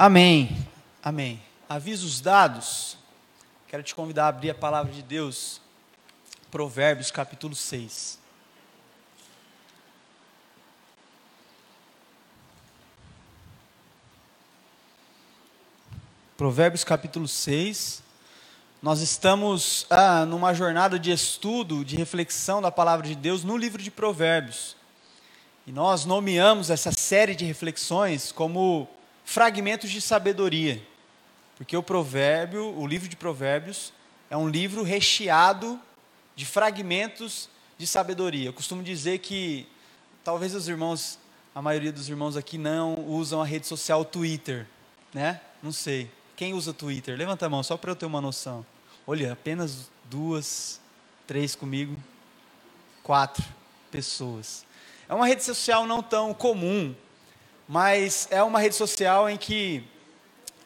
Amém. Amém. Avisos dados. Quero te convidar a abrir a palavra de Deus, Provérbios capítulo 6. Provérbios capítulo 6. Nós estamos ah, numa jornada de estudo, de reflexão da palavra de Deus no livro de Provérbios. E nós nomeamos essa série de reflexões como fragmentos de sabedoria. Porque o provérbio, o livro de Provérbios, é um livro recheado de fragmentos de sabedoria. Eu costumo dizer que talvez os irmãos, a maioria dos irmãos aqui não usam a rede social Twitter, né? Não sei. Quem usa Twitter? Levanta a mão só para eu ter uma noção. Olha, apenas duas, três comigo, quatro pessoas. É uma rede social não tão comum mas é uma rede social em que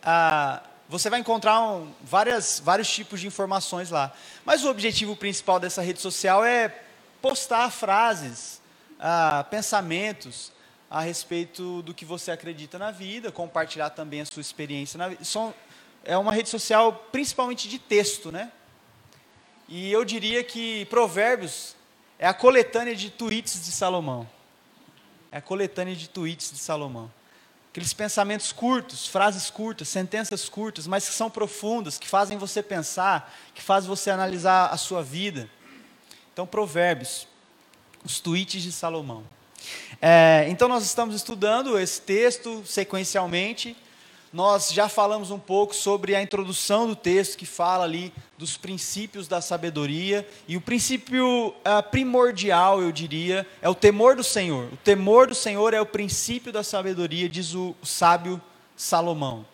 ah, você vai encontrar um, várias, vários tipos de informações lá. Mas o objetivo principal dessa rede social é postar frases, ah, pensamentos a respeito do que você acredita na vida, compartilhar também a sua experiência na vida. É uma rede social principalmente de texto, né? E eu diria que Provérbios é a coletânea de tweets de Salomão é a coletânea de tweets de Salomão. Aqueles pensamentos curtos, frases curtas, sentenças curtas, mas que são profundas, que fazem você pensar, que fazem você analisar a sua vida. Então, Provérbios, os tweets de Salomão. É, então, nós estamos estudando esse texto sequencialmente. Nós já falamos um pouco sobre a introdução do texto que fala ali dos princípios da sabedoria. E o princípio uh, primordial, eu diria, é o temor do Senhor. O temor do Senhor é o princípio da sabedoria, diz o sábio Salomão.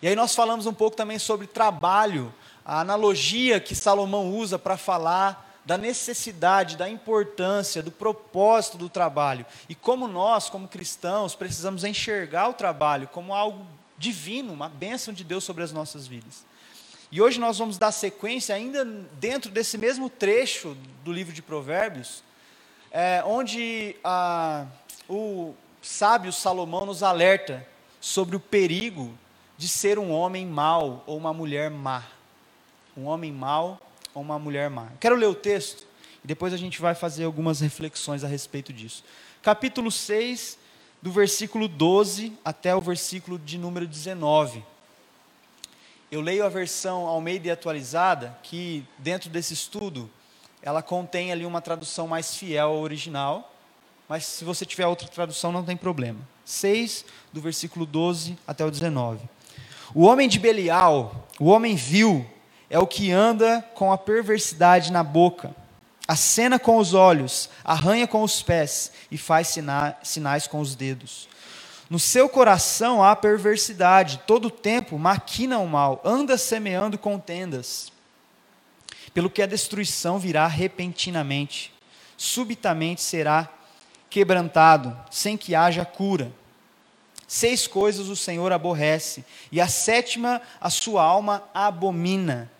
E aí nós falamos um pouco também sobre trabalho, a analogia que Salomão usa para falar da necessidade, da importância, do propósito do trabalho. E como nós, como cristãos, precisamos enxergar o trabalho como algo divino, uma bênção de Deus sobre as nossas vidas. E hoje nós vamos dar sequência, ainda dentro desse mesmo trecho do livro de Provérbios, é, onde a, o sábio Salomão nos alerta sobre o perigo de ser um homem mau ou uma mulher má. Um homem mau ou uma mulher má. Quero ler o texto e depois a gente vai fazer algumas reflexões a respeito disso. Capítulo 6, do versículo 12 até o versículo de número 19. Eu leio a versão Almeida atualizada, que dentro desse estudo, ela contém ali uma tradução mais fiel ao original, mas se você tiver outra tradução não tem problema. 6, do versículo 12 até o 19. O homem de Belial, o homem vil, é o que anda com a perversidade na boca, acena com os olhos, arranha com os pés e faz sina sinais com os dedos. No seu coração há perversidade, todo o tempo maquina o mal, anda semeando contendas. Pelo que a destruição virá repentinamente, subitamente será quebrantado, sem que haja cura. Seis coisas o Senhor aborrece, e a sétima a sua alma abomina: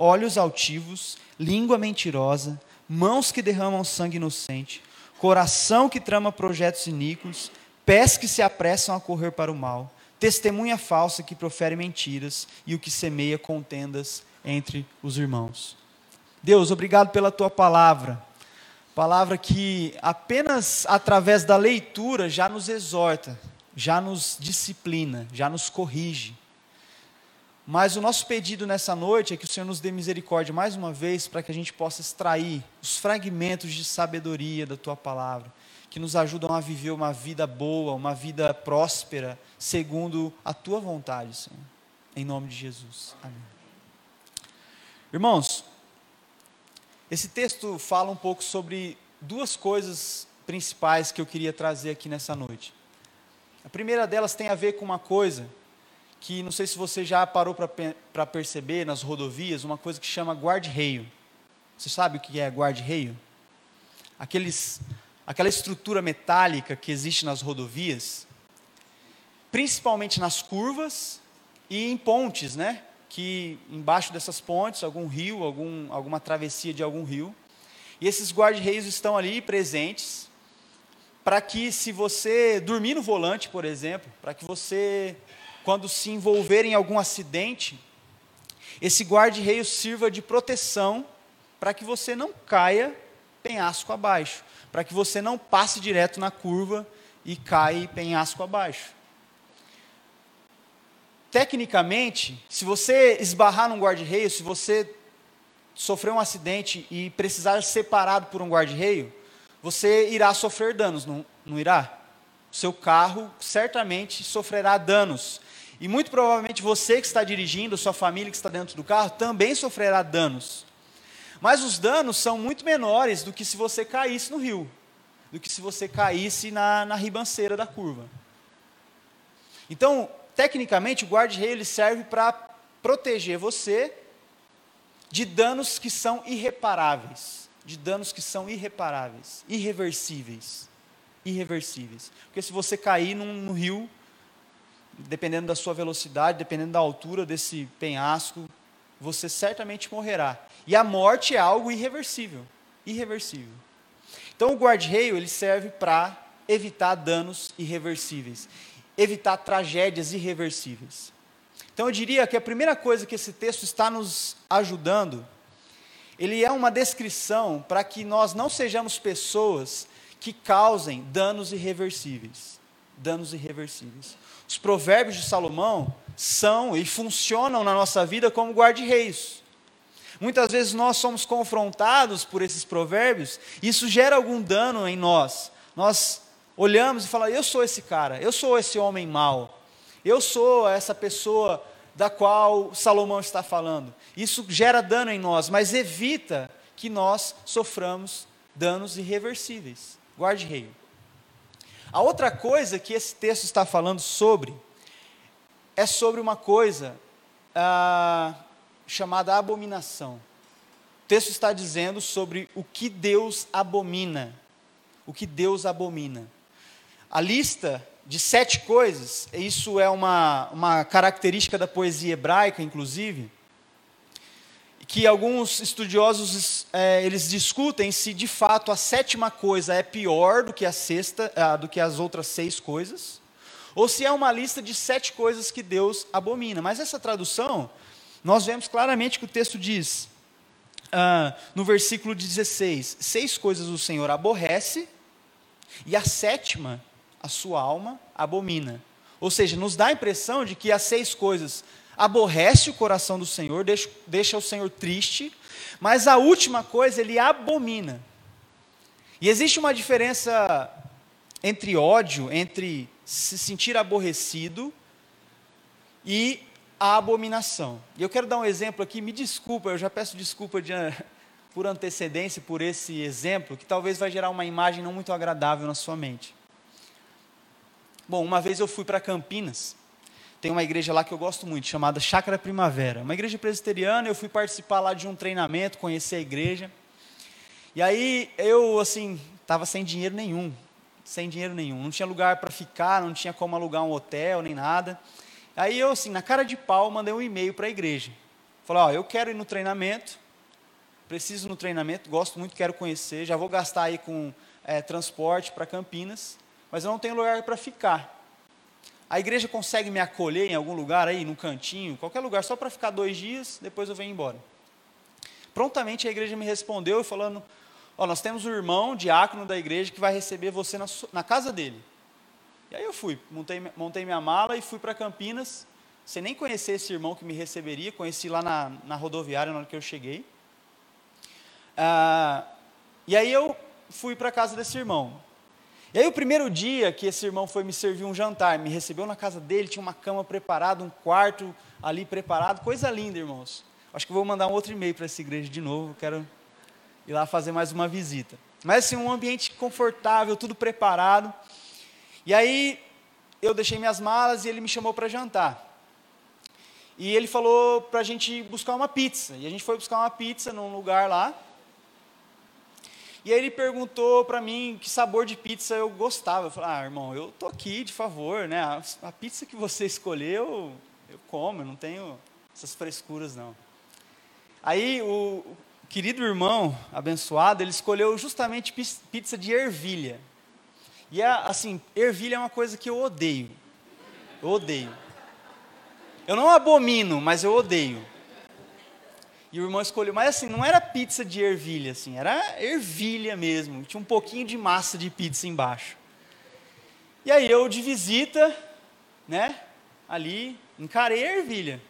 olhos altivos, língua mentirosa, mãos que derramam sangue inocente, coração que trama projetos iníquos, pés que se apressam a correr para o mal, testemunha falsa que profere mentiras e o que semeia contendas entre os irmãos. Deus, obrigado pela tua palavra. Palavra que apenas através da leitura já nos exorta, já nos disciplina, já nos corrige. Mas o nosso pedido nessa noite é que o Senhor nos dê misericórdia mais uma vez para que a gente possa extrair os fragmentos de sabedoria da tua palavra, que nos ajudam a viver uma vida boa, uma vida próspera, segundo a tua vontade, Senhor. Em nome de Jesus. Amém. Irmãos, esse texto fala um pouco sobre duas coisas principais que eu queria trazer aqui nessa noite. A primeira delas tem a ver com uma coisa que não sei se você já parou para perceber nas rodovias, uma coisa que chama guarda-reio. Você sabe o que é guarda-reio? Aqueles, aquela estrutura metálica que existe nas rodovias, principalmente nas curvas e em pontes, né? Que embaixo dessas pontes, algum rio, algum, alguma travessia de algum rio. E esses guarda-reios estão ali presentes para que se você dormir no volante, por exemplo, para que você, quando se envolver em algum acidente, esse guarda-reio sirva de proteção para que você não caia penhasco abaixo, para que você não passe direto na curva e caia penhasco abaixo. Tecnicamente, se você esbarrar num guarda-reio, se você sofrer um acidente e precisar ser parado por um guarda-reio, você irá sofrer danos, não, não irá? Seu carro certamente sofrerá danos. E muito provavelmente você que está dirigindo, sua família que está dentro do carro, também sofrerá danos. Mas os danos são muito menores do que se você caísse no rio, do que se você caísse na, na ribanceira da curva. Então, tecnicamente, o guarda-reio serve para proteger você de danos que são irreparáveis, de danos que são irreparáveis, irreversíveis, irreversíveis. Porque se você cair num, no rio, dependendo da sua velocidade, dependendo da altura desse penhasco, você certamente morrerá. E a morte é algo irreversível, irreversível. Então o guarda-reio ele serve para evitar danos irreversíveis, evitar tragédias irreversíveis. Então eu diria que a primeira coisa que esse texto está nos ajudando, ele é uma descrição para que nós não sejamos pessoas que causem danos irreversíveis. Danos irreversíveis. Os provérbios de Salomão são e funcionam na nossa vida como guarda-reios. Muitas vezes nós somos confrontados por esses provérbios, e isso gera algum dano em nós. Nós olhamos e falamos: eu sou esse cara, eu sou esse homem mau, eu sou essa pessoa da qual Salomão está falando. Isso gera dano em nós, mas evita que nós soframos danos irreversíveis. Guarde rei. A outra coisa que esse texto está falando sobre é sobre uma coisa ah, chamada abominação. O texto está dizendo sobre o que Deus abomina. O que Deus abomina. A lista de sete coisas, isso é uma, uma característica da poesia hebraica, inclusive, que alguns estudiosos é, eles discutem se de fato a sétima coisa é pior do que a sexta, ah, do que as outras seis coisas, ou se é uma lista de sete coisas que Deus abomina. Mas essa tradução, nós vemos claramente que o texto diz, ah, no versículo 16: seis coisas o Senhor aborrece, e a sétima a sua alma abomina. Ou seja, nos dá a impressão de que as seis coisas aborrece o coração do Senhor, deixa, deixa o Senhor triste, mas a última coisa ele abomina. E existe uma diferença entre ódio, entre se sentir aborrecido e a abominação. E eu quero dar um exemplo aqui, me desculpa, eu já peço desculpa de, por antecedência por esse exemplo, que talvez vai gerar uma imagem não muito agradável na sua mente. Bom, uma vez eu fui para Campinas, tem uma igreja lá que eu gosto muito, chamada Chácara Primavera. Uma igreja presbiteriana, eu fui participar lá de um treinamento, conhecer a igreja. E aí eu, assim, estava sem dinheiro nenhum, sem dinheiro nenhum. Não tinha lugar para ficar, não tinha como alugar um hotel, nem nada. Aí eu, assim, na cara de pau, mandei um e-mail para a igreja. Falei, ó, eu quero ir no treinamento, preciso no treinamento, gosto muito, quero conhecer, já vou gastar aí com é, transporte para Campinas mas eu não tenho lugar para ficar. A igreja consegue me acolher em algum lugar aí, num cantinho, qualquer lugar, só para ficar dois dias, depois eu venho embora. Prontamente a igreja me respondeu falando: Ó, nós temos um irmão, diácono da igreja, que vai receber você na, na casa dele. E aí eu fui, montei, montei minha mala e fui para Campinas, sem nem conhecer esse irmão que me receberia, conheci lá na, na rodoviária na hora que eu cheguei. Ah, e aí eu fui para a casa desse irmão. E aí, o primeiro dia que esse irmão foi me servir um jantar, me recebeu na casa dele, tinha uma cama preparada, um quarto ali preparado, coisa linda, irmãos. Acho que vou mandar um outro e-mail para essa igreja de novo, quero ir lá fazer mais uma visita. Mas assim, um ambiente confortável, tudo preparado. E aí, eu deixei minhas malas e ele me chamou para jantar. E ele falou para a gente buscar uma pizza. E a gente foi buscar uma pizza num lugar lá. E aí ele perguntou para mim que sabor de pizza eu gostava. Eu falei, ah, irmão, eu tô aqui, de favor, né? A, a pizza que você escolheu, eu como, eu não tenho essas frescuras, não. Aí o querido irmão, abençoado, ele escolheu justamente pizza de ervilha. E é assim, ervilha é uma coisa que eu odeio. Eu odeio. Eu não abomino, mas eu odeio. E o irmão escolheu, mas assim, não era pizza de ervilha, assim, era ervilha mesmo. Tinha um pouquinho de massa de pizza embaixo. E aí eu de visita, né, ali, encarei a ervilha.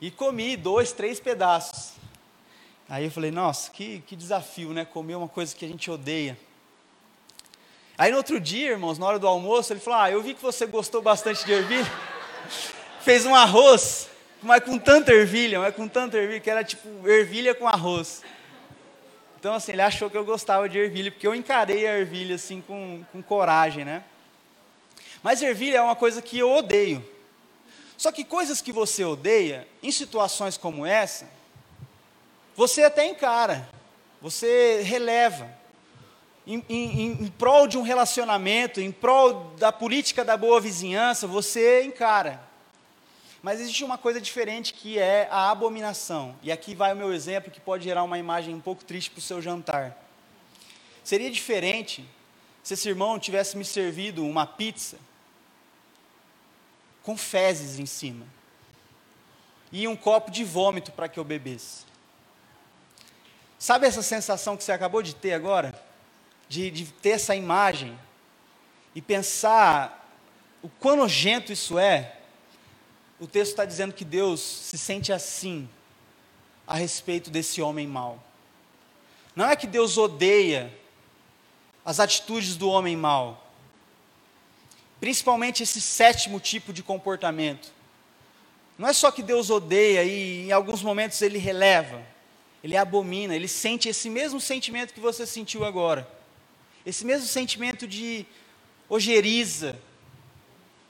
E comi dois, três pedaços. Aí eu falei, nossa, que, que desafio, né? Comer uma coisa que a gente odeia. Aí no outro dia, irmãos, na hora do almoço, ele falou: Ah, eu vi que você gostou bastante de ervilha. Fez um arroz, mas com tanta ervilha, mas com tanta ervilha, que era tipo ervilha com arroz. Então, assim, ele achou que eu gostava de ervilha, porque eu encarei a ervilha assim com, com coragem, né? Mas ervilha é uma coisa que eu odeio. Só que coisas que você odeia, em situações como essa, você até encara, você releva em, em, em prol de um relacionamento, em prol da política da boa vizinhança, você encara. Mas existe uma coisa diferente que é a abominação. E aqui vai o meu exemplo que pode gerar uma imagem um pouco triste para o seu jantar. Seria diferente se esse irmão tivesse me servido uma pizza com fezes em cima e um copo de vômito para que eu bebesse. Sabe essa sensação que você acabou de ter agora? de, de ter essa imagem e pensar o quão nojento isso é, o texto está dizendo que Deus se sente assim a respeito desse homem mau. Não é que Deus odeia as atitudes do homem mau, principalmente esse sétimo tipo de comportamento. Não é só que Deus odeia e em alguns momentos ele releva, ele abomina, ele sente esse mesmo sentimento que você sentiu agora. Esse mesmo sentimento de ojeriza,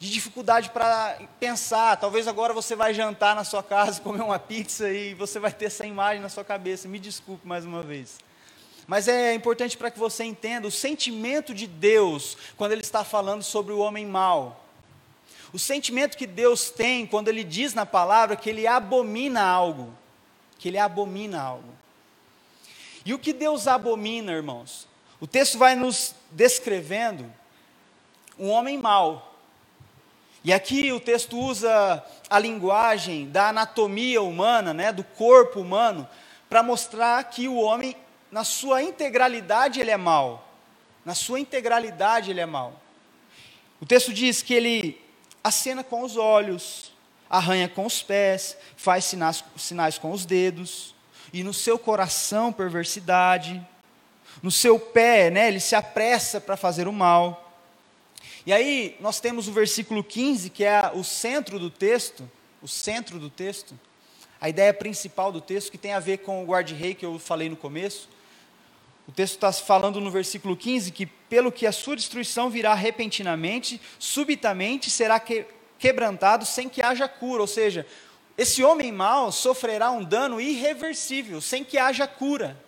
de dificuldade para pensar. Talvez agora você vai jantar na sua casa, comer uma pizza e você vai ter essa imagem na sua cabeça. Me desculpe mais uma vez. Mas é importante para que você entenda o sentimento de Deus quando Ele está falando sobre o homem mau. O sentimento que Deus tem quando Ele diz na palavra que Ele abomina algo. Que Ele abomina algo. E o que Deus abomina, irmãos? O texto vai nos descrevendo um homem mau. E aqui o texto usa a linguagem da anatomia humana, né, do corpo humano, para mostrar que o homem, na sua integralidade, ele é mau. Na sua integralidade, ele é mau. O texto diz que ele acena com os olhos, arranha com os pés, faz sinais, sinais com os dedos, e no seu coração perversidade no seu pé, né, ele se apressa para fazer o mal. E aí nós temos o versículo 15, que é o centro do texto, o centro do texto, a ideia principal do texto, que tem a ver com o guarda-rei que eu falei no começo. O texto está falando no versículo 15 que, pelo que a sua destruição virá repentinamente, subitamente será que, quebrantado sem que haja cura. Ou seja, esse homem mau sofrerá um dano irreversível, sem que haja cura.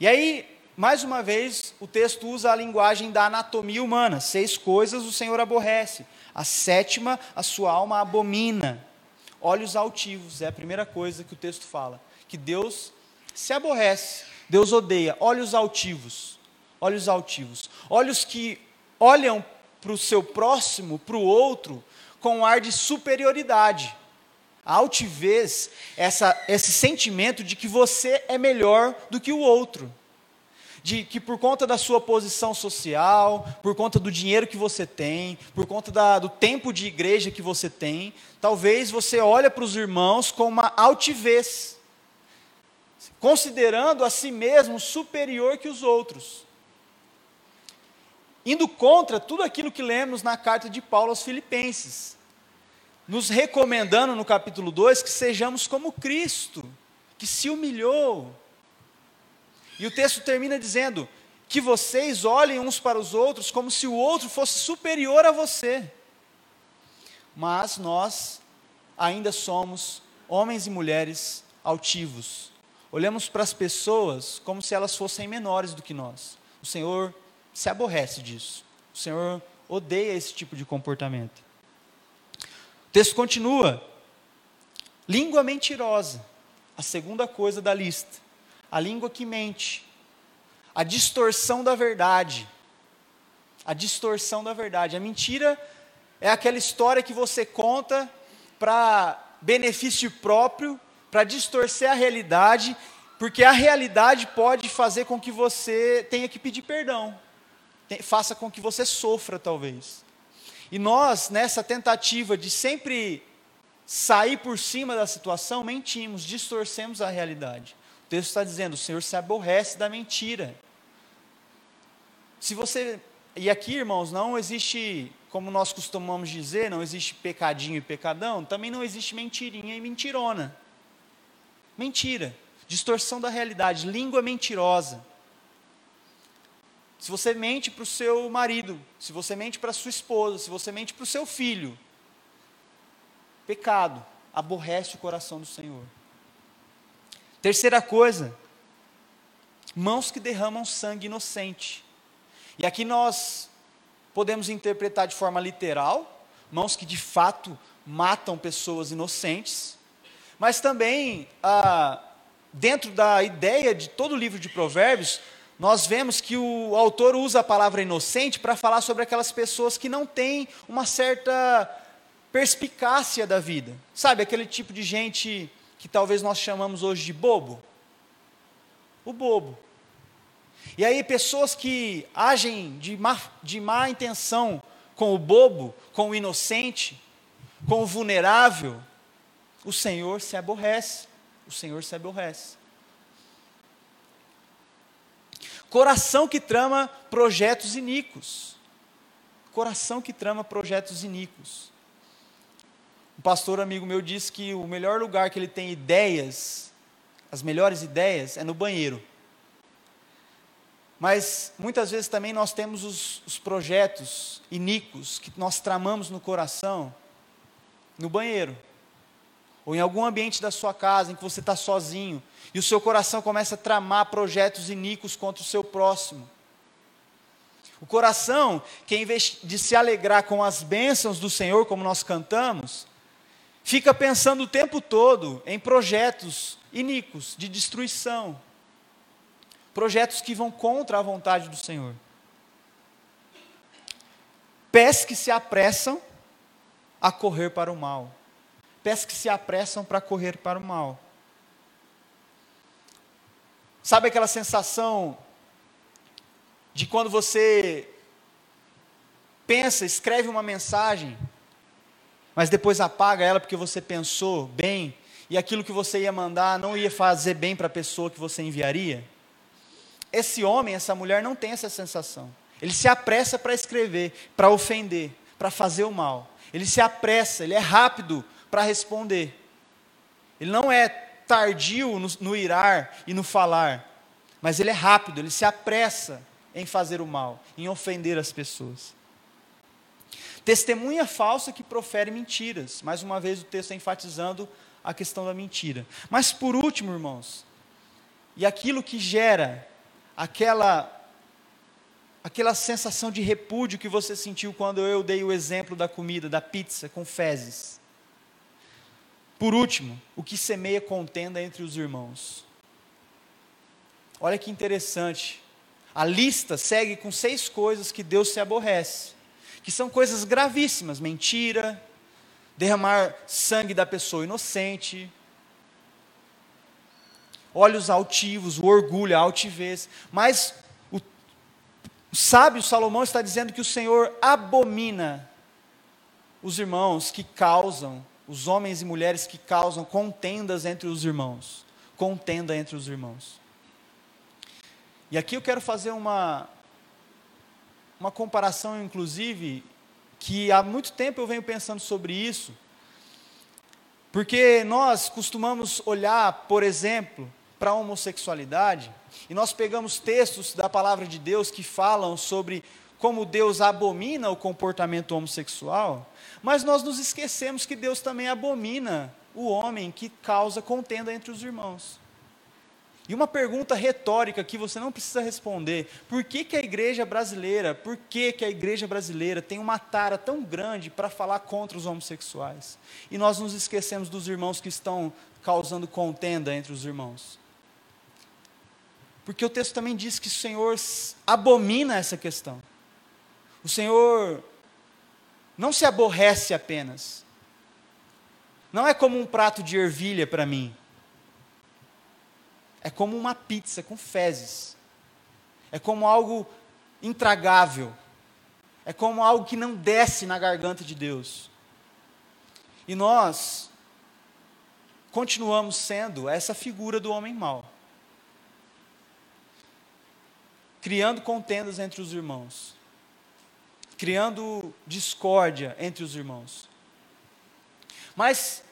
E aí, mais uma vez, o texto usa a linguagem da anatomia humana. Seis coisas o Senhor aborrece. A sétima, a sua alma abomina. Olhos altivos, é a primeira coisa que o texto fala. Que Deus se aborrece, Deus odeia. Olhos altivos. Olhos altivos. Olhos que olham para o seu próximo, para o outro, com um ar de superioridade. A altivez, essa, esse sentimento de que você é melhor do que o outro. De que por conta da sua posição social, por conta do dinheiro que você tem, por conta da, do tempo de igreja que você tem, talvez você olhe para os irmãos com uma altivez, considerando a si mesmo superior que os outros. Indo contra tudo aquilo que lemos na carta de Paulo aos Filipenses nos recomendando no capítulo 2 que sejamos como Cristo, que se humilhou. E o texto termina dizendo: que vocês olhem uns para os outros como se o outro fosse superior a você. Mas nós ainda somos homens e mulheres altivos. Olhamos para as pessoas como se elas fossem menores do que nós. O Senhor se aborrece disso. O Senhor odeia esse tipo de comportamento texto continua. Língua mentirosa, a segunda coisa da lista. A língua que mente, a distorção da verdade. a distorção da verdade. A mentira é aquela história que você conta para benefício próprio, para distorcer a realidade, porque a realidade pode fazer com que você tenha que pedir perdão, faça com que você sofra, talvez. E nós, nessa tentativa de sempre sair por cima da situação, mentimos, distorcemos a realidade. O texto está dizendo: o Senhor se aborrece da mentira. Se você. E aqui, irmãos, não existe, como nós costumamos dizer, não existe pecadinho e pecadão, também não existe mentirinha e mentirona. Mentira, distorção da realidade, língua mentirosa. Se você mente para o seu marido, se você mente para a sua esposa, se você mente para o seu filho, pecado, aborrece o coração do Senhor. Terceira coisa, mãos que derramam sangue inocente. E aqui nós podemos interpretar de forma literal, mãos que de fato matam pessoas inocentes, mas também, ah, dentro da ideia de todo o livro de Provérbios, nós vemos que o autor usa a palavra inocente para falar sobre aquelas pessoas que não têm uma certa perspicácia da vida. Sabe, aquele tipo de gente que talvez nós chamamos hoje de bobo? O bobo. E aí, pessoas que agem de má, de má intenção com o bobo, com o inocente, com o vulnerável, o Senhor se aborrece. O Senhor se aborrece. Coração que trama projetos iníquos. Coração que trama projetos iníquos. Um pastor amigo meu disse que o melhor lugar que ele tem ideias, as melhores ideias, é no banheiro. Mas muitas vezes também nós temos os, os projetos iníquos que nós tramamos no coração no banheiro, ou em algum ambiente da sua casa em que você está sozinho e o seu coração começa a tramar projetos iníquos contra o seu próximo. O coração, que em vez de se alegrar com as bênçãos do Senhor, como nós cantamos, fica pensando o tempo todo em projetos iníquos de destruição, projetos que vão contra a vontade do Senhor. Pés que se apressam a correr para o mal, pés que se apressam para correr para o mal. Sabe aquela sensação de quando você pensa, escreve uma mensagem mas depois apaga ela porque você pensou bem e aquilo que você ia mandar não ia fazer bem para a pessoa que você enviaria? Esse homem, essa mulher não tem essa sensação. Ele se apressa para escrever, para ofender, para fazer o mal. Ele se apressa, ele é rápido para responder. Ele não é tardio no, no irar e no falar, mas ele é rápido, ele se apressa em fazer o mal, em ofender as pessoas. Testemunha falsa que profere mentiras. Mais uma vez o texto está enfatizando a questão da mentira. Mas por último, irmãos, e aquilo que gera aquela aquela sensação de repúdio que você sentiu quando eu dei o exemplo da comida, da pizza com fezes. Por último, o que semeia contenda entre os irmãos. Olha que interessante. A lista segue com seis coisas que Deus se aborrece que são coisas gravíssimas: mentira, derramar sangue da pessoa inocente, olhos altivos, o orgulho, a altivez. Mas o, o sábio Salomão está dizendo que o Senhor abomina os irmãos que causam, os homens e mulheres que causam contendas entre os irmãos. Contenda entre os irmãos. E aqui eu quero fazer uma, uma comparação, inclusive, que há muito tempo eu venho pensando sobre isso, porque nós costumamos olhar, por exemplo, para a homossexualidade, e nós pegamos textos da palavra de Deus que falam sobre como Deus abomina o comportamento homossexual, mas nós nos esquecemos que Deus também abomina o homem que causa contenda entre os irmãos. E uma pergunta retórica que você não precisa responder: por que, que a igreja brasileira, por que, que a igreja brasileira tem uma tara tão grande para falar contra os homossexuais? E nós nos esquecemos dos irmãos que estão causando contenda entre os irmãos. Porque o texto também diz que o Senhor abomina essa questão. O Senhor não se aborrece apenas. Não é como um prato de ervilha para mim. É como uma pizza com fezes. É como algo intragável. É como algo que não desce na garganta de Deus. E nós continuamos sendo essa figura do homem mau. Criando contendas entre os irmãos. Criando discórdia entre os irmãos. Mas,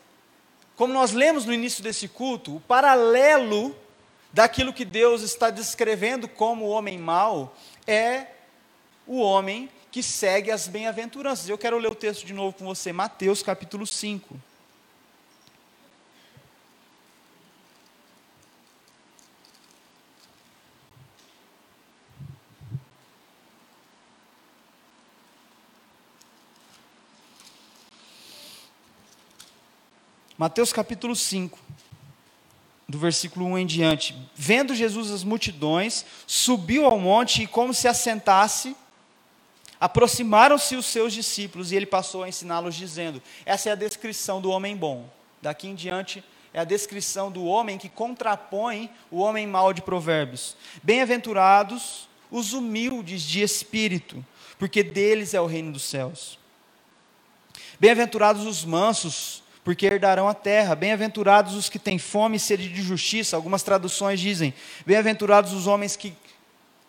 como nós lemos no início desse culto, o paralelo daquilo que Deus está descrevendo como o homem mau é o homem que segue as bem-aventuranças. Eu quero ler o texto de novo com você, Mateus capítulo 5. Mateus capítulo 5, do versículo 1 em diante. Vendo Jesus as multidões, subiu ao monte e, como se assentasse, Aproximaram-se os seus discípulos e ele passou a ensiná-los, dizendo: Essa é a descrição do homem bom. Daqui em diante é a descrição do homem que contrapõe o homem mau de Provérbios. Bem-aventurados os humildes de espírito, porque deles é o reino dos céus. Bem-aventurados os mansos, porque herdarão a terra. Bem-aventurados os que têm fome e sede de justiça. Algumas traduções dizem: Bem-aventurados os homens que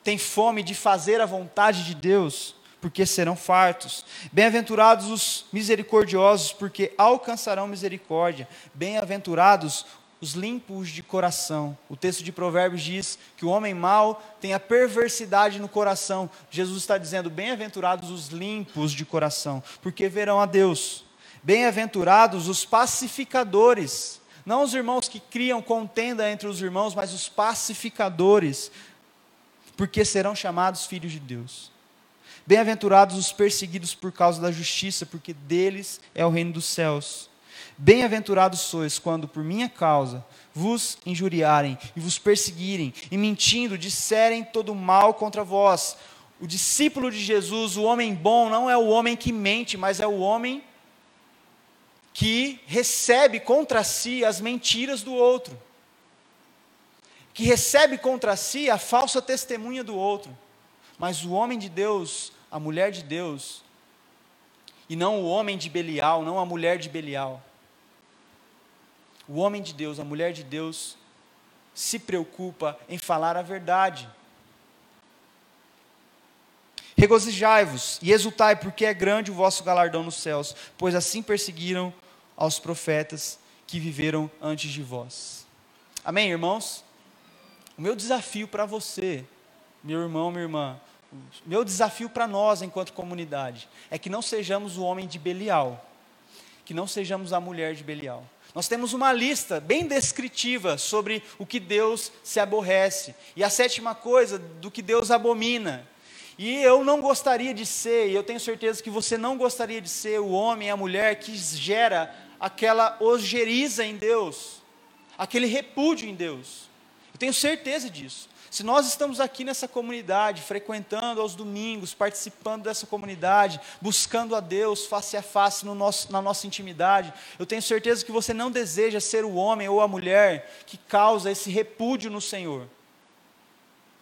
têm fome de fazer a vontade de Deus porque serão fartos. Bem-aventurados os misericordiosos, porque alcançarão misericórdia. Bem-aventurados os limpos de coração. O texto de Provérbios diz que o homem mau tem a perversidade no coração. Jesus está dizendo: bem-aventurados os limpos de coração, porque verão a Deus. Bem-aventurados os pacificadores, não os irmãos que criam contenda entre os irmãos, mas os pacificadores, porque serão chamados filhos de Deus. Bem-aventurados os perseguidos por causa da justiça, porque deles é o reino dos céus. Bem-aventurados sois quando, por minha causa, vos injuriarem e vos perseguirem, e mentindo, disserem todo mal contra vós. O discípulo de Jesus, o homem bom, não é o homem que mente, mas é o homem que recebe contra si as mentiras do outro, que recebe contra si a falsa testemunha do outro. Mas o homem de Deus, a mulher de Deus, e não o homem de Belial, não a mulher de Belial. O homem de Deus, a mulher de Deus, se preocupa em falar a verdade. Regozijai-vos e exultai, porque é grande o vosso galardão nos céus, pois assim perseguiram aos profetas que viveram antes de vós. Amém, irmãos? O meu desafio para você, meu irmão, minha irmã, meu desafio para nós, enquanto comunidade, é que não sejamos o homem de Belial, que não sejamos a mulher de Belial. Nós temos uma lista bem descritiva sobre o que Deus se aborrece, e a sétima coisa do que Deus abomina. E eu não gostaria de ser, e eu tenho certeza que você não gostaria de ser o homem e a mulher que gera aquela ojeriza em Deus, aquele repúdio em Deus. Eu tenho certeza disso. Se nós estamos aqui nessa comunidade, frequentando aos domingos, participando dessa comunidade, buscando a Deus face a face no nosso, na nossa intimidade, eu tenho certeza que você não deseja ser o homem ou a mulher que causa esse repúdio no Senhor.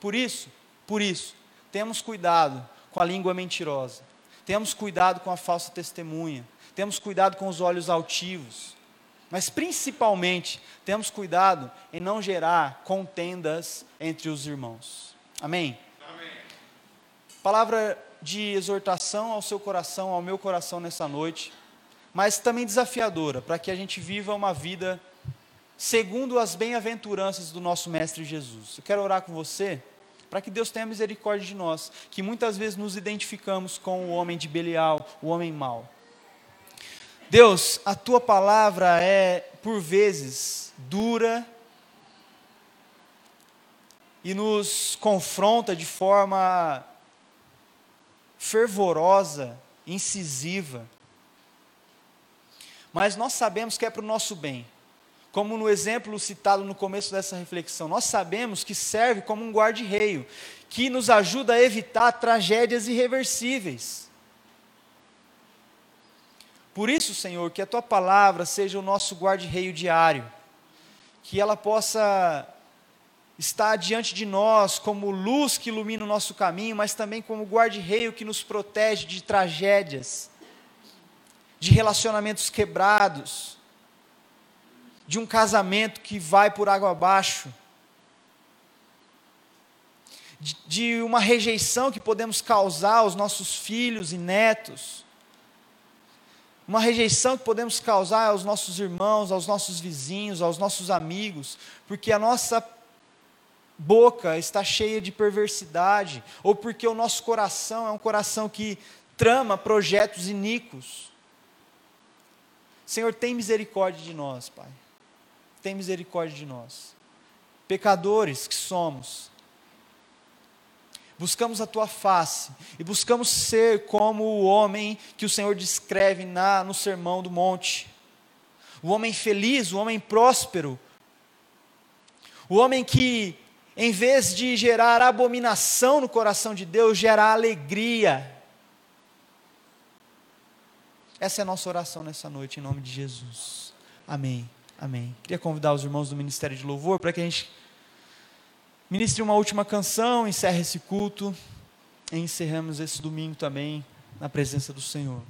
Por isso, por isso, temos cuidado com a língua mentirosa, temos cuidado com a falsa testemunha, temos cuidado com os olhos altivos, mas principalmente, temos cuidado em não gerar contendas entre os irmãos. Amém? Amém? Palavra de exortação ao seu coração, ao meu coração nessa noite, mas também desafiadora, para que a gente viva uma vida segundo as bem-aventuranças do nosso Mestre Jesus. Eu quero orar com você, para que Deus tenha misericórdia de nós, que muitas vezes nos identificamos com o homem de Belial, o homem mau. Deus, a tua palavra é, por vezes, dura e nos confronta de forma fervorosa, incisiva. Mas nós sabemos que é para o nosso bem. Como no exemplo citado no começo dessa reflexão, nós sabemos que serve como um guarda-reio, que nos ajuda a evitar tragédias irreversíveis. Por isso, Senhor, que a tua palavra seja o nosso guarda-reio diário, que ela possa estar diante de nós como luz que ilumina o nosso caminho, mas também como guarda-reio que nos protege de tragédias, de relacionamentos quebrados, de um casamento que vai por água abaixo, de, de uma rejeição que podemos causar aos nossos filhos e netos, uma rejeição que podemos causar aos nossos irmãos, aos nossos vizinhos, aos nossos amigos, porque a nossa boca está cheia de perversidade, ou porque o nosso coração é um coração que trama projetos iníquos. Senhor, tem misericórdia de nós, Pai tem misericórdia de nós. Pecadores que somos, buscamos a tua face e buscamos ser como o homem que o Senhor descreve na, no Sermão do Monte. O homem feliz, o homem próspero, o homem que, em vez de gerar abominação no coração de Deus, gera alegria. Essa é a nossa oração nessa noite, em nome de Jesus. Amém. Amém. Queria convidar os irmãos do Ministério de Louvor para que a gente ministre uma última canção, encerre esse culto e encerramos esse domingo também na presença do Senhor.